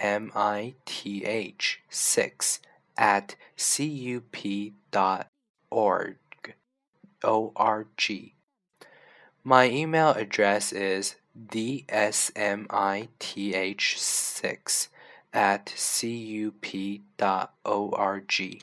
mith 6 at cup dot O-R-G. org. My email address is dsmith6 at cup dot org.